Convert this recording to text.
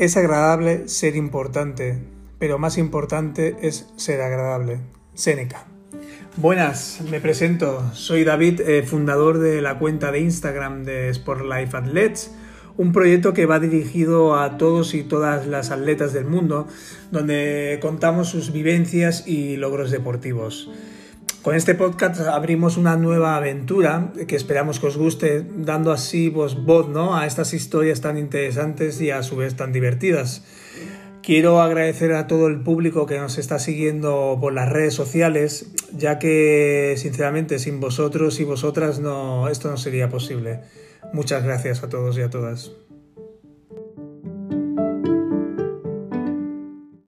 Es agradable ser importante, pero más importante es ser agradable. Séneca. Buenas, me presento. Soy David, eh, fundador de la cuenta de Instagram de Sport Life Athletes, un proyecto que va dirigido a todos y todas las atletas del mundo, donde contamos sus vivencias y logros deportivos. Con este podcast abrimos una nueva aventura que esperamos que os guste, dando así voz, ¿no? a estas historias tan interesantes y a su vez tan divertidas. Quiero agradecer a todo el público que nos está siguiendo por las redes sociales, ya que sinceramente sin vosotros y vosotras no, esto no sería posible. Muchas gracias a todos y a todas.